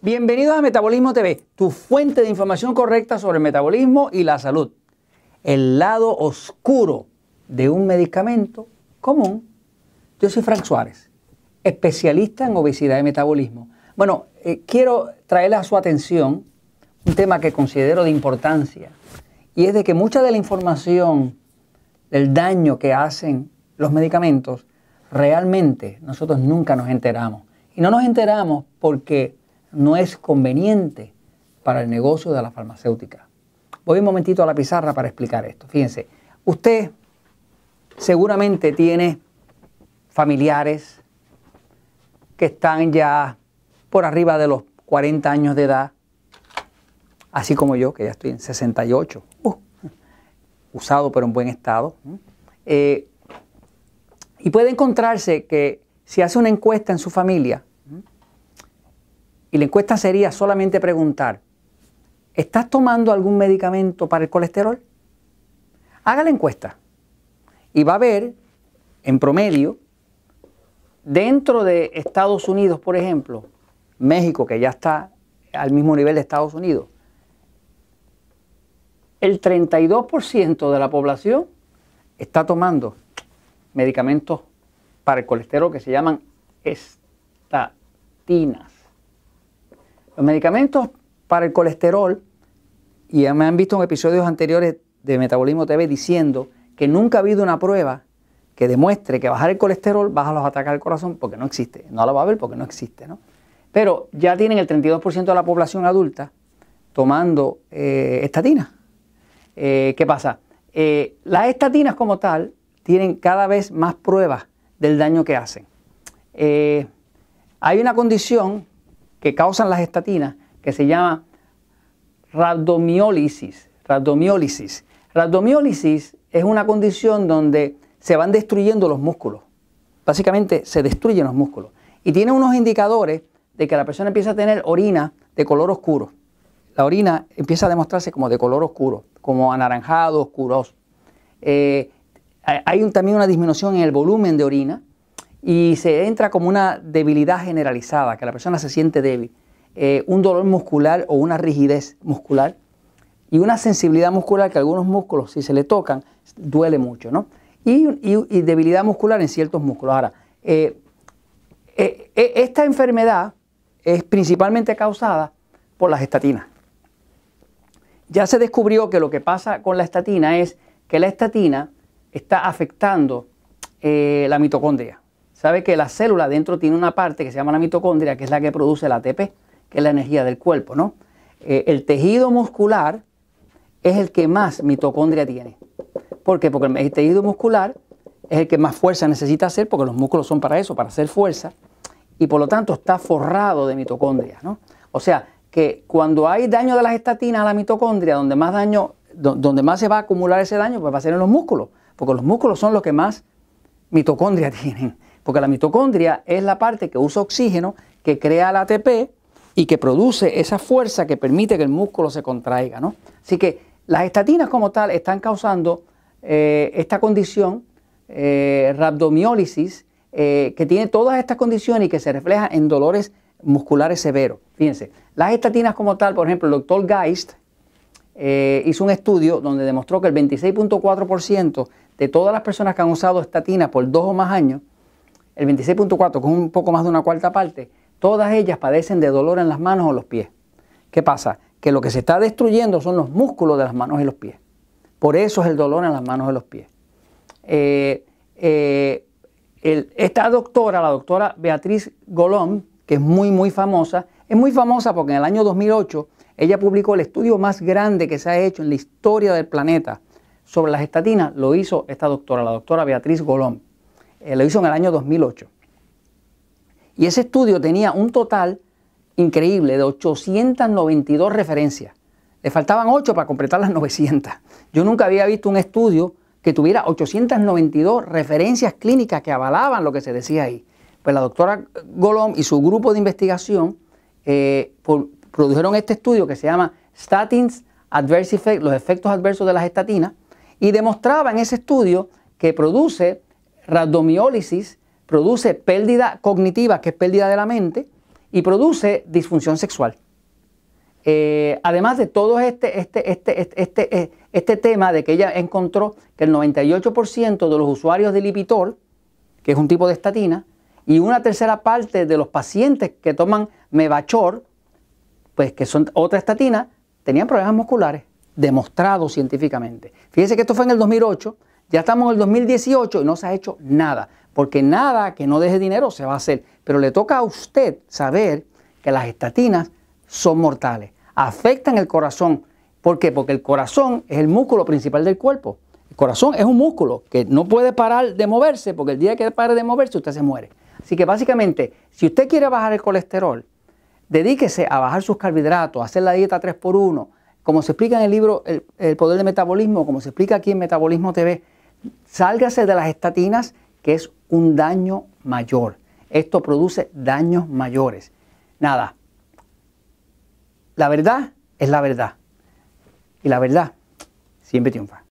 Bienvenidos a Metabolismo TV, tu fuente de información correcta sobre el metabolismo y la salud. El lado oscuro de un medicamento común. Yo soy Frank Suárez, especialista en obesidad y metabolismo. Bueno, eh, quiero traerle a su atención un tema que considero de importancia y es de que mucha de la información del daño que hacen los medicamentos, realmente nosotros nunca nos enteramos. Y no nos enteramos porque no es conveniente para el negocio de la farmacéutica. Voy un momentito a la pizarra para explicar esto. Fíjense, usted seguramente tiene familiares que están ya por arriba de los 40 años de edad, así como yo, que ya estoy en 68, uh, usado pero en buen estado. Eh, y puede encontrarse que si hace una encuesta en su familia, y la encuesta sería solamente preguntar, ¿estás tomando algún medicamento para el colesterol? Haga la encuesta y va a ver, en promedio, dentro de Estados Unidos, por ejemplo, México, que ya está al mismo nivel de Estados Unidos, el 32% de la población está tomando medicamentos para el colesterol que se llaman estatinas. Los medicamentos para el colesterol, y me han visto en episodios anteriores de Metabolismo TV diciendo que nunca ha habido una prueba que demuestre que bajar el colesterol baja los ataques al corazón porque no existe. No la va a ver porque no existe. ¿no? Pero ya tienen el 32% de la población adulta tomando eh, estatinas. Eh, ¿Qué pasa? Eh, las estatinas como tal tienen cada vez más pruebas del daño que hacen. hay una condición que causan las estatinas, que se llama rabdomiólisis. Rabdomiólisis. Rabdomiólisis es una condición donde se van destruyendo los músculos. Básicamente se destruyen los músculos. Y tiene unos indicadores de que la persona empieza a tener orina de color oscuro. La orina empieza a demostrarse como de color oscuro, como anaranjado, oscuroso. Eh, hay también una disminución en el volumen de orina y se entra como una debilidad generalizada, que la persona se siente débil, eh, un dolor muscular o una rigidez muscular y una sensibilidad muscular que algunos músculos, si se le tocan, duele mucho, ¿no? Y, debilidad muscular en ciertos músculos. Ahora, eh, eh, esta enfermedad es principalmente causada por las estatinas. Ya se descubrió que lo que pasa con la estatina es que la estatina está afectando la mitocondria sabe que la célula dentro tiene una parte que se llama la mitocondria, que es la que produce el ATP, que es la energía del cuerpo, ¿no? Eh, el tejido muscular es el que más mitocondria tiene. ¿Por qué? Porque el tejido muscular es el que más fuerza necesita hacer, porque los músculos son para eso, para hacer fuerza, y por lo tanto está forrado de mitocondria, ¿no? O sea, que cuando hay daño de las estatinas a la mitocondria, donde más daño, donde más se va a acumular ese daño, pues va a ser en los músculos, porque los músculos son los que más mitocondria tienen. Porque la mitocondria es la parte que usa oxígeno, que crea el ATP y que produce esa fuerza que permite que el músculo se contraiga. ¿no? Así que las estatinas como tal están causando eh, esta condición, eh, rabdomiólisis, eh, que tiene todas estas condiciones y que se refleja en dolores musculares severos. Fíjense, las estatinas como tal, por ejemplo, el doctor Geist hizo un estudio donde demostró que el 26.4% de todas las personas que han usado estatinas por dos o más años el 26.4, con un poco más de una cuarta parte, todas ellas padecen de dolor en las manos o los pies. ¿Qué pasa? Que lo que se está destruyendo son los músculos de las manos y los pies. Por eso es el dolor en las manos y los pies. Eh, eh, esta doctora, la doctora Beatriz Golón, que es muy, muy famosa, es muy famosa porque en el año 2008 ella publicó el estudio más grande que se ha hecho en la historia del planeta sobre las estatinas, lo hizo esta doctora, la doctora Beatriz Golón. Eh, lo hizo en el año 2008. Y ese estudio tenía un total increíble de 892 referencias. Le faltaban 8 para completar las 900. Yo nunca había visto un estudio que tuviera 892 referencias clínicas que avalaban lo que se decía ahí. Pues la doctora Golom y su grupo de investigación eh, produjeron este estudio que se llama Statins Adverse Effects, los efectos adversos de las estatinas, y demostraba en ese estudio que produce Rabdomiólisis produce pérdida cognitiva, que es pérdida de la mente, y produce disfunción sexual. Eh, además de todo este, este, este, este, este, este tema de que ella encontró que el 98% de los usuarios de Lipitor, que es un tipo de estatina, y una tercera parte de los pacientes que toman Mevachor, pues que son otra estatina, tenían problemas musculares, demostrados científicamente. Fíjense que esto fue en el 2008, ya estamos en el 2018 y no se ha hecho nada, porque nada que no deje dinero se va a hacer. Pero le toca a usted saber que las estatinas son mortales, afectan el corazón. ¿Por qué? Porque el corazón es el músculo principal del cuerpo. El corazón es un músculo que no puede parar de moverse, porque el día que pare de moverse usted se muere. Así que básicamente, si usted quiere bajar el colesterol, dedíquese a bajar sus carbohidratos, a hacer la dieta 3x1, como se explica en el libro el, Poder del Metabolismo, como se explica aquí en Metabolismo TV, sálgase de las estatinas, que es un daño mayor. Esto produce daños mayores. Nada, la verdad es la verdad. Y la verdad siempre triunfa.